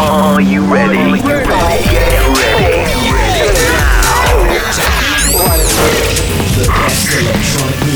Are you ready? You? Get ready. Get ready. Now. The best electronic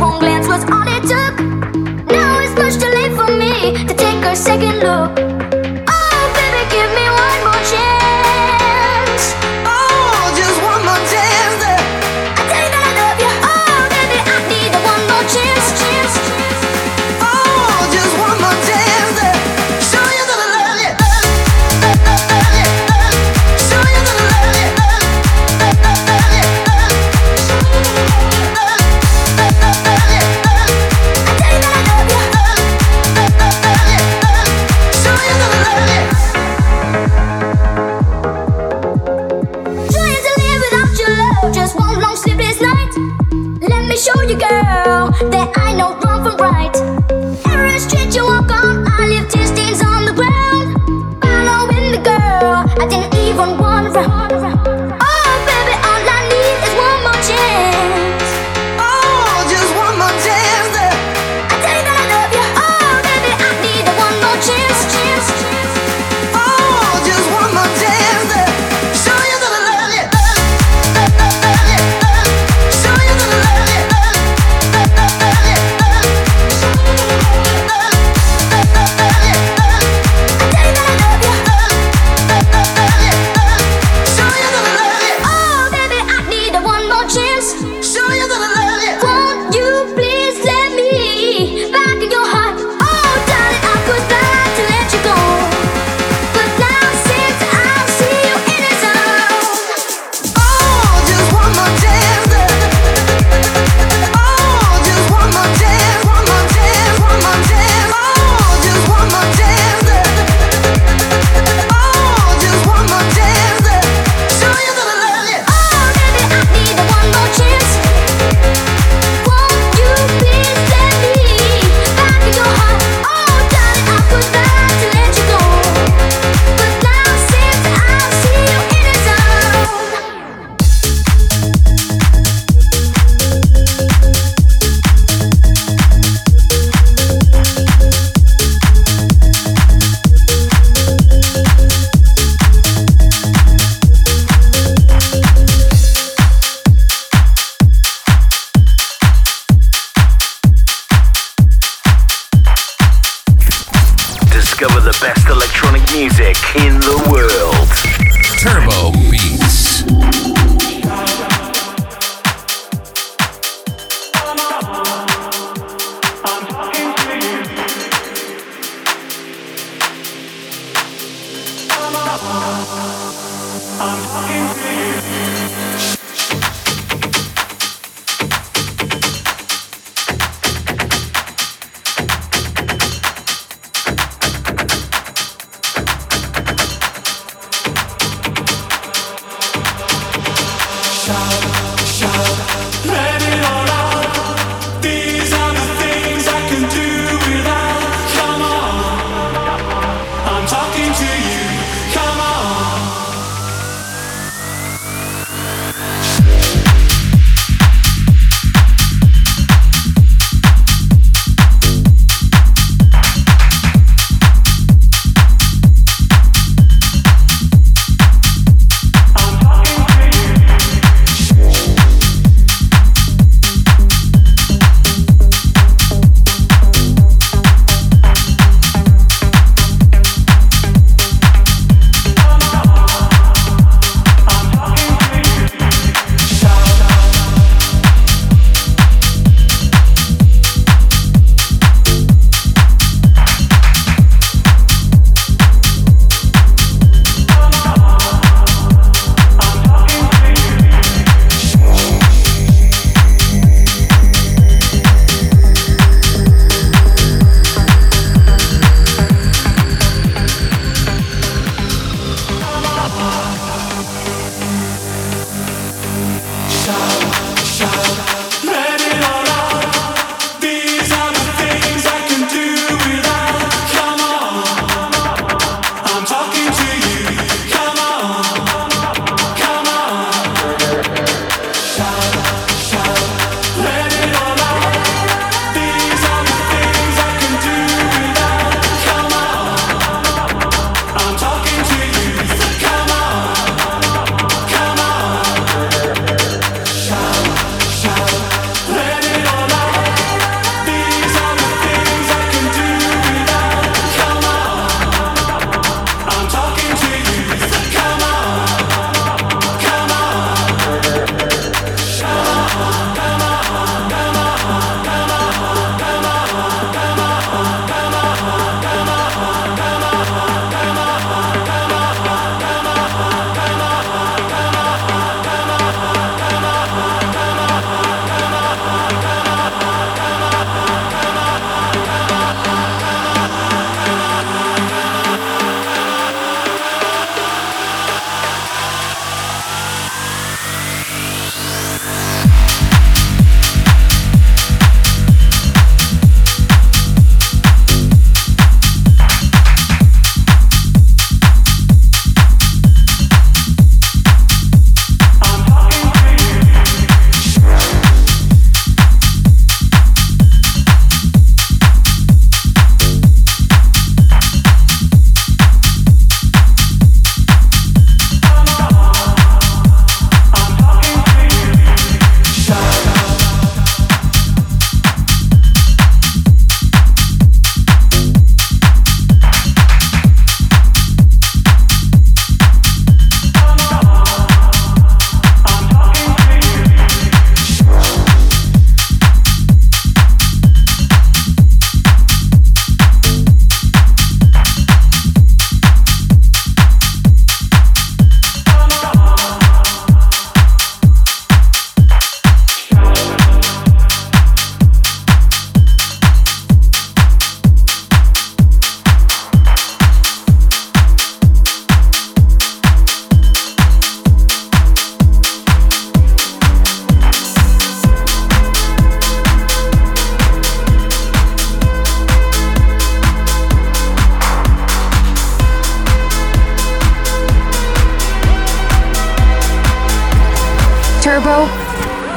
One glance was all it took. Now it's much too late for me to take a second look.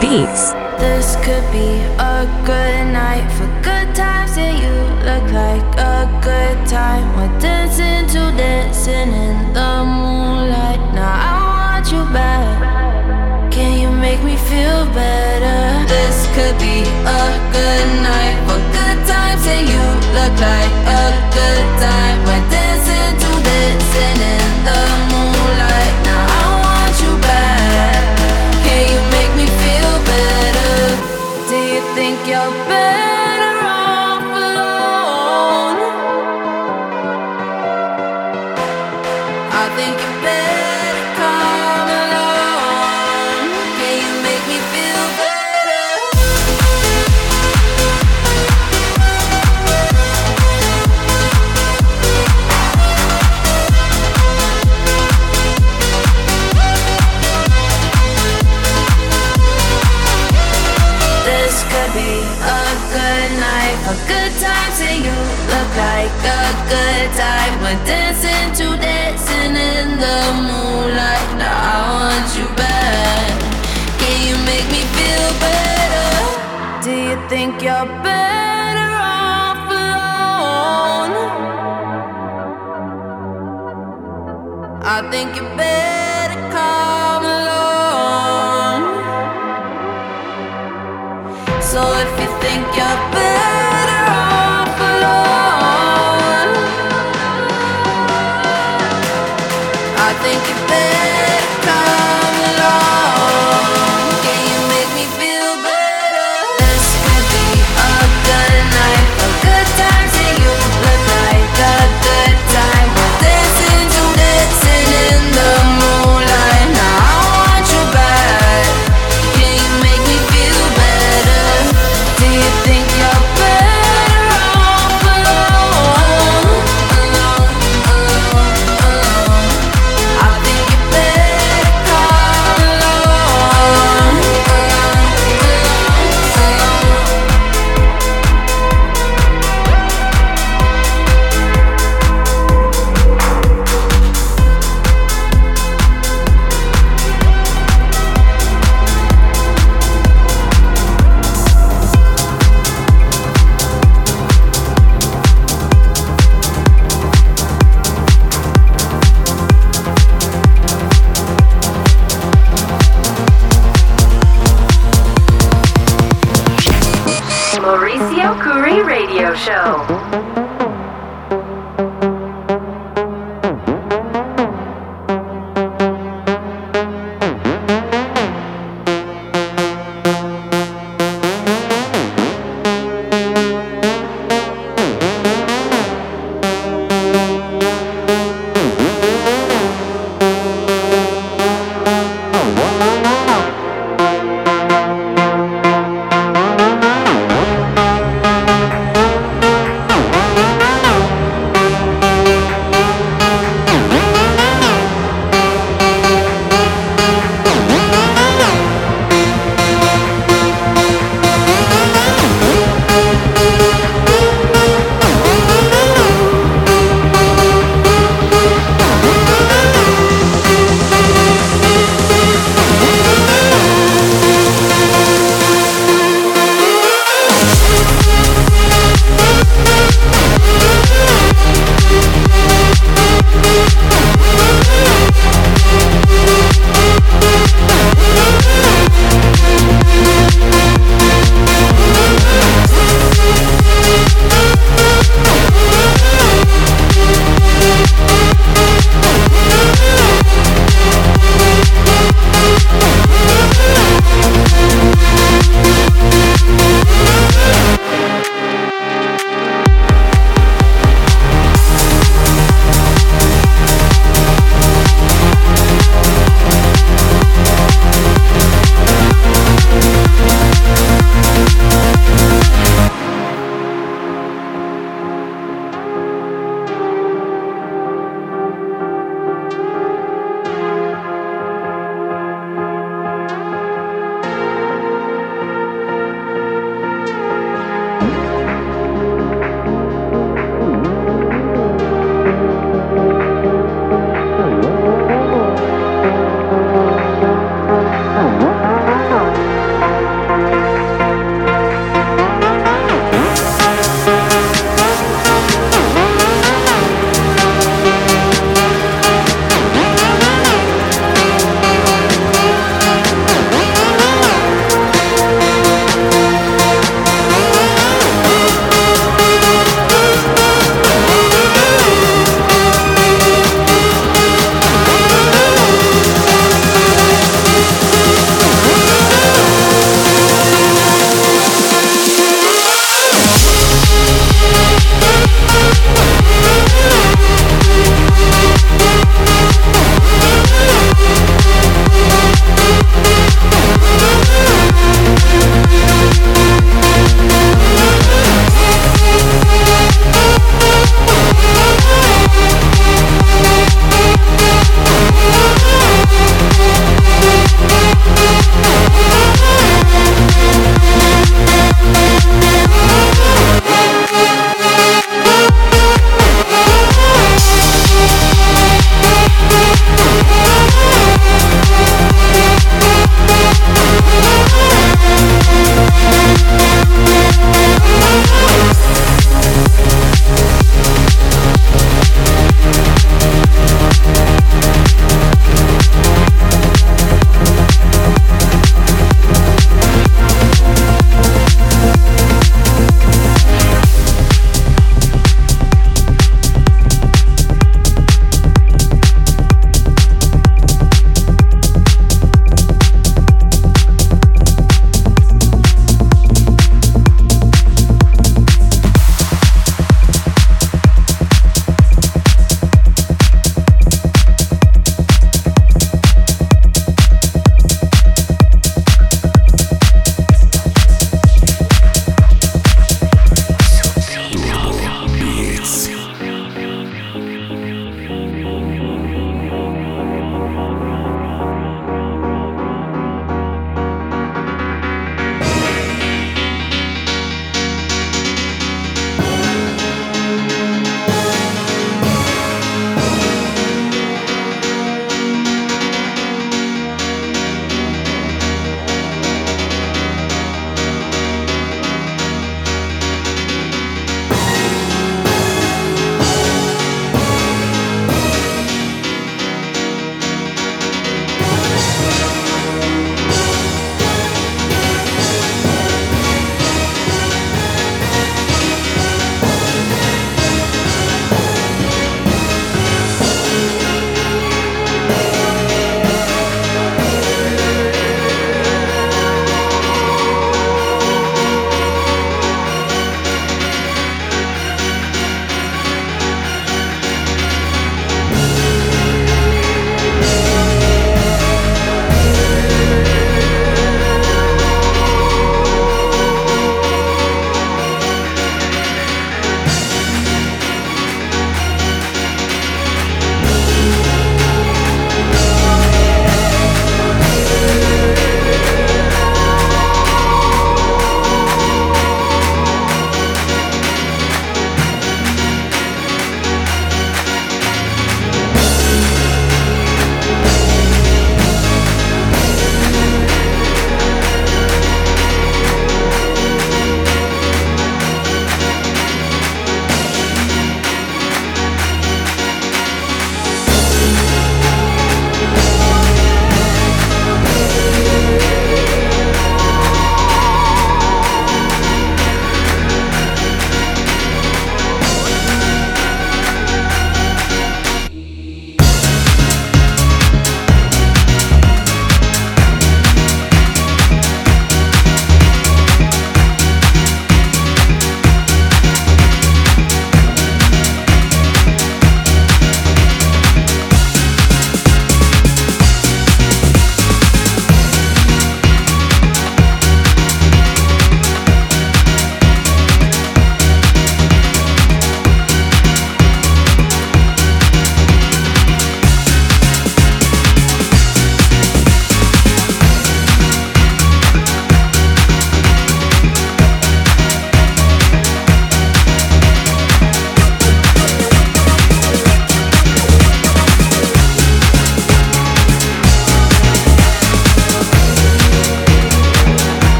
Beats. This could be a good night for good times. and you look like a good time. We're dancing to dancing in the moonlight. Now I want you back. Can you make me feel better? This could be a good night for good times. and you look like a good time. We're dancing to dancing in the moonlight.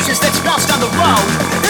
bridges that's lost on the road.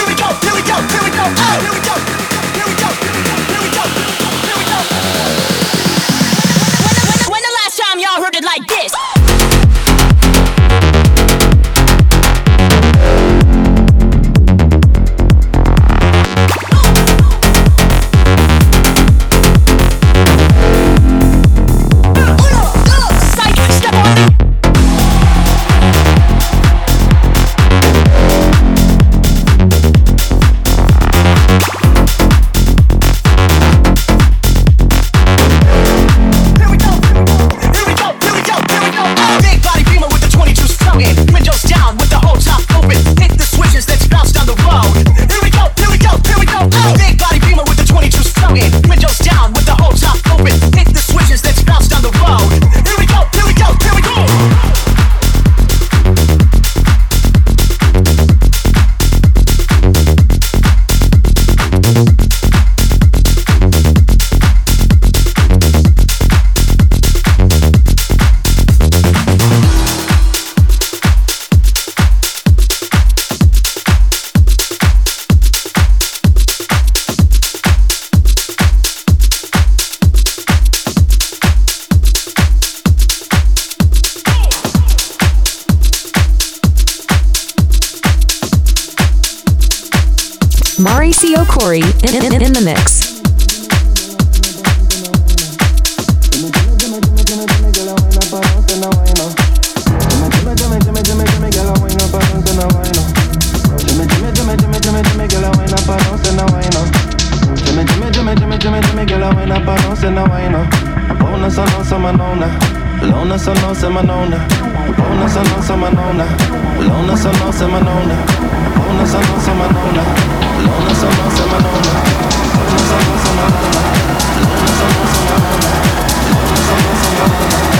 so long, so manona. Lona, so long, so manona. Bona, so long, so manona. Lona, so long, so manona. Bona, so long, so manona. Lona, so long, so manona. Bona, so long, so manona. Lona, so long, so manona. Lona, so long, so manona.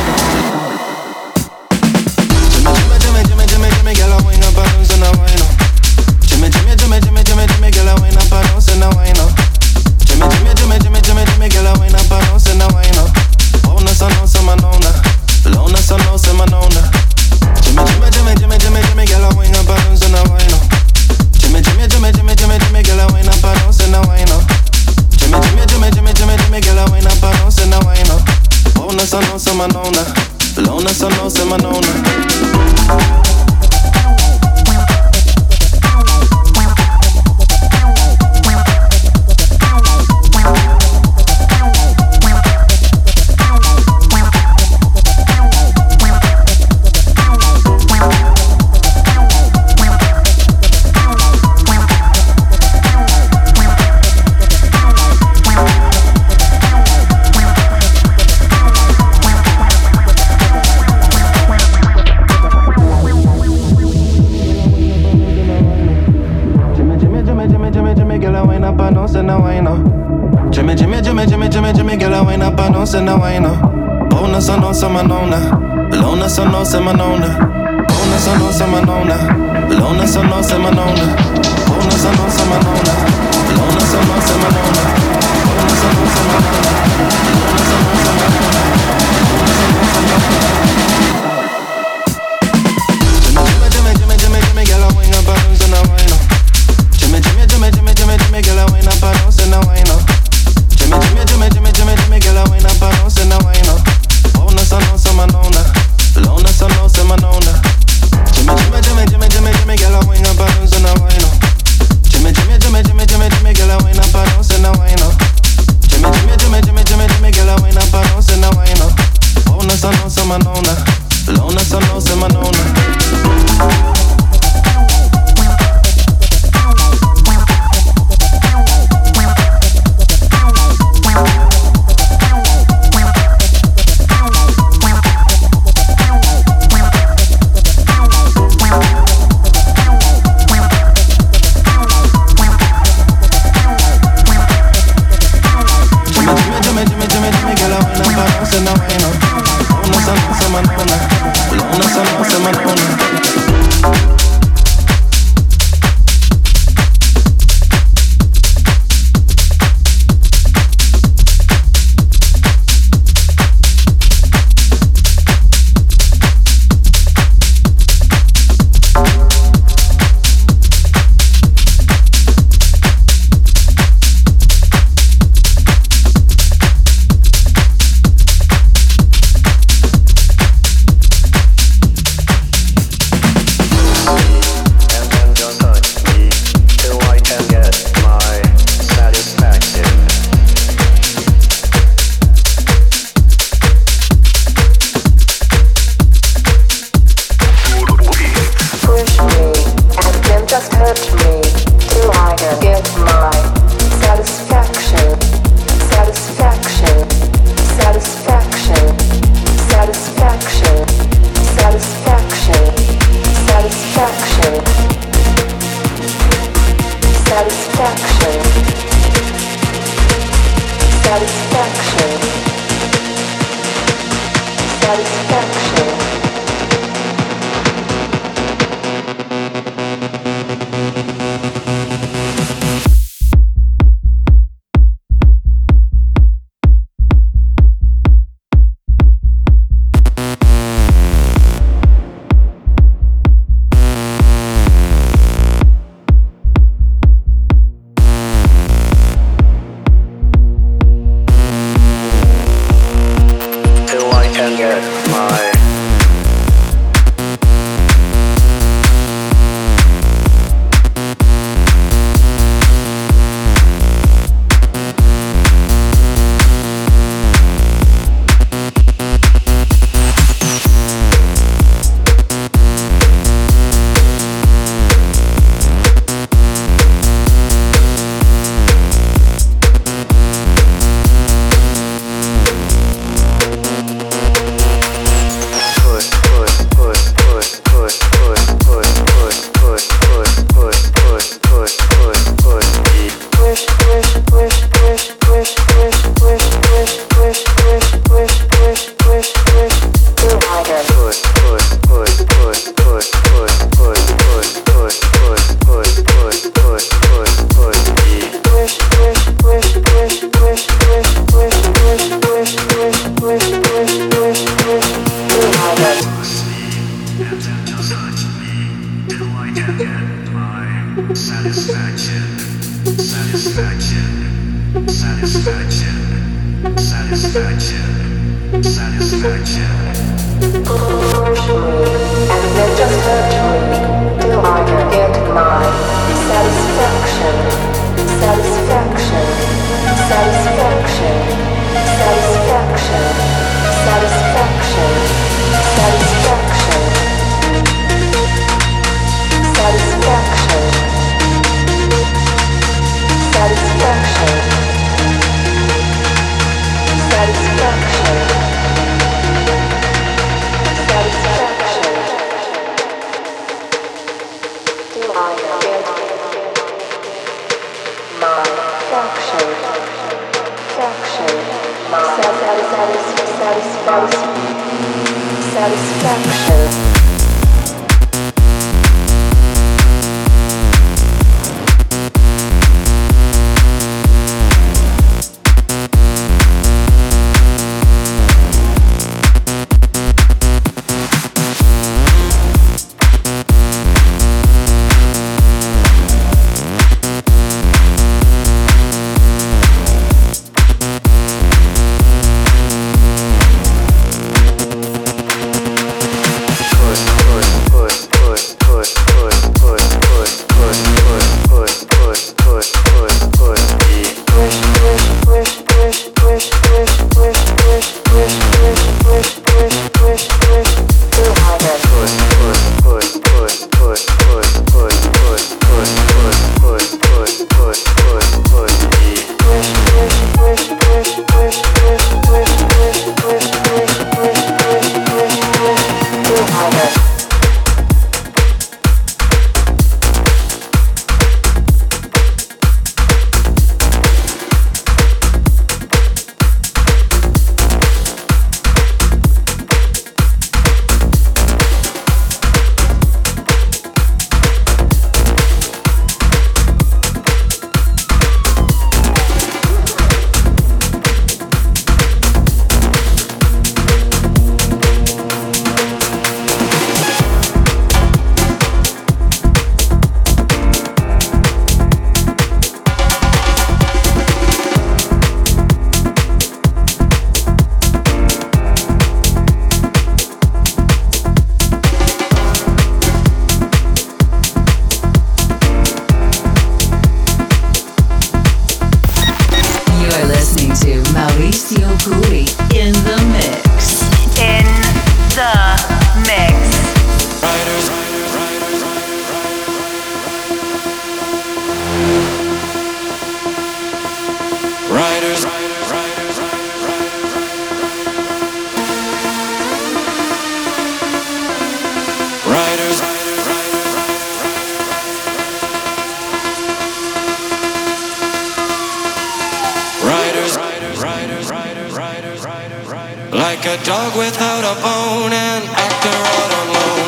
like a dog without a bone, and actor out on loan.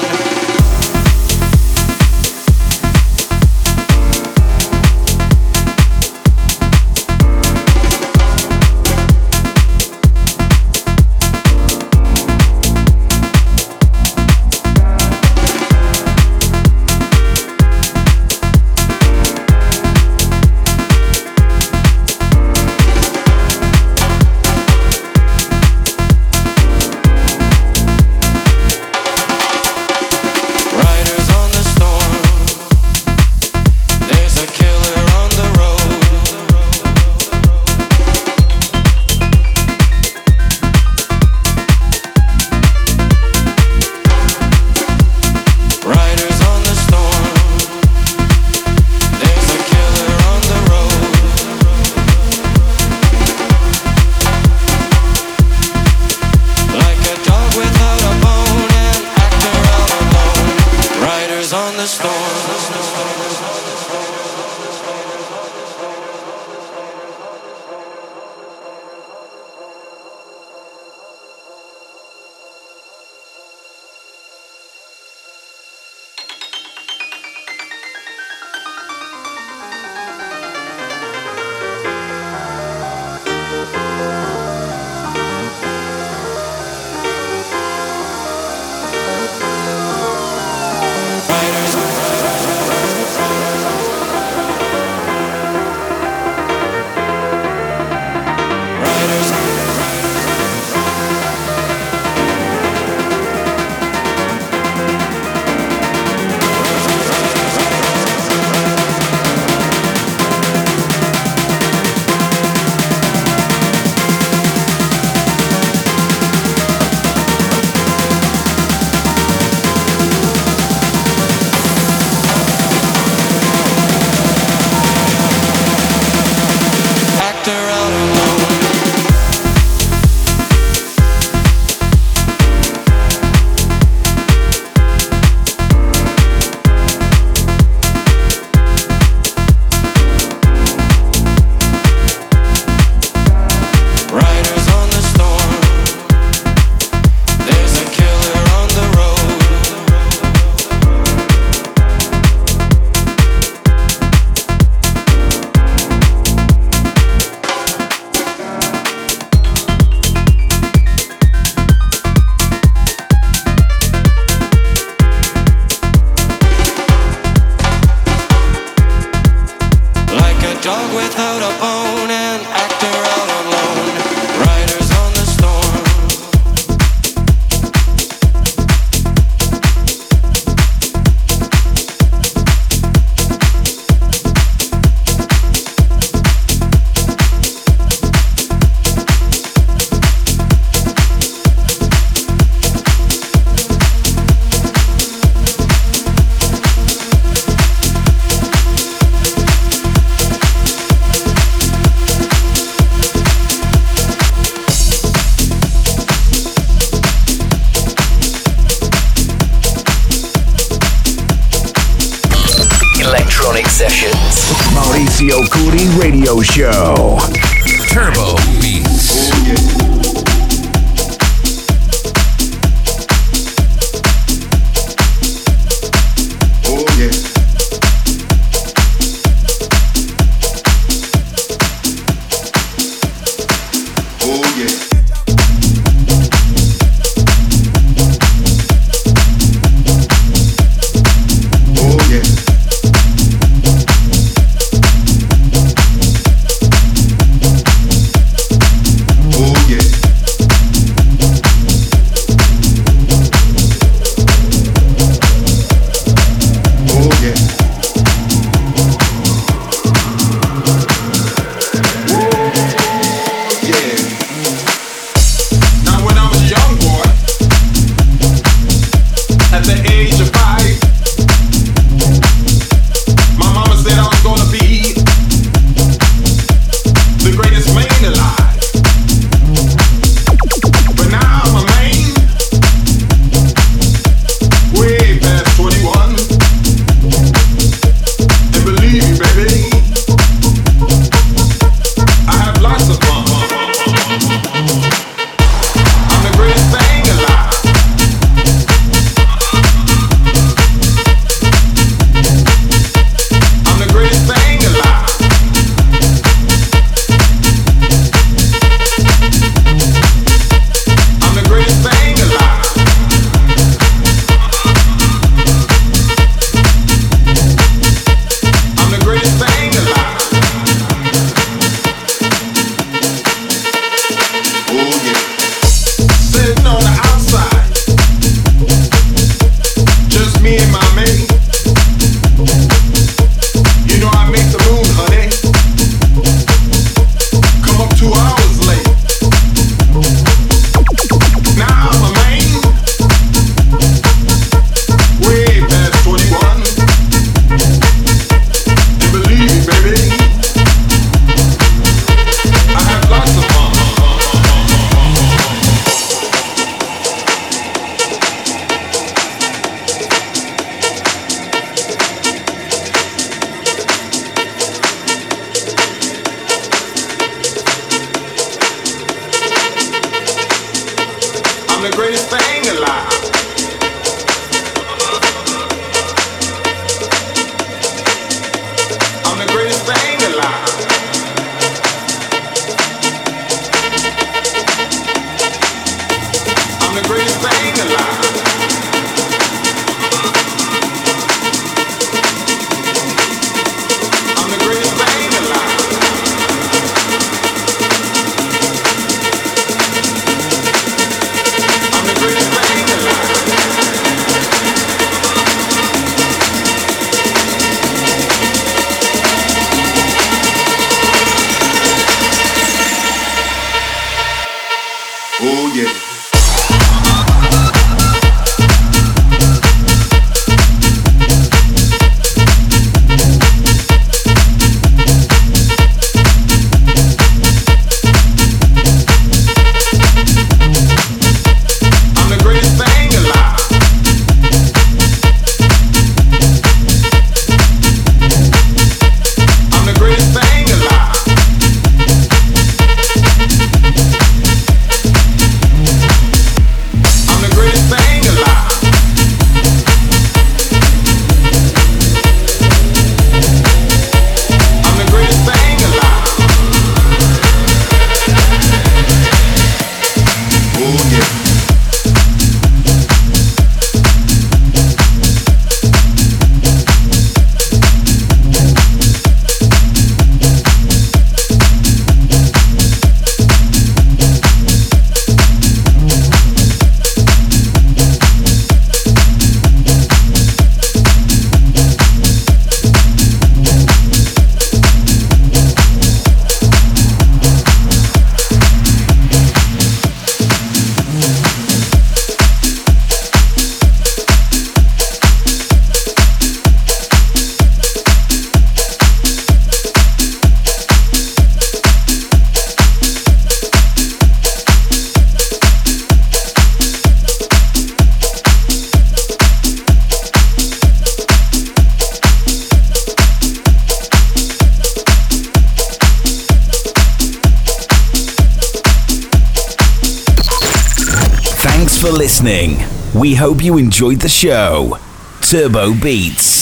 Maceo Cootie Radio Show. Turbo hope you enjoyed the show. Turbo Beats.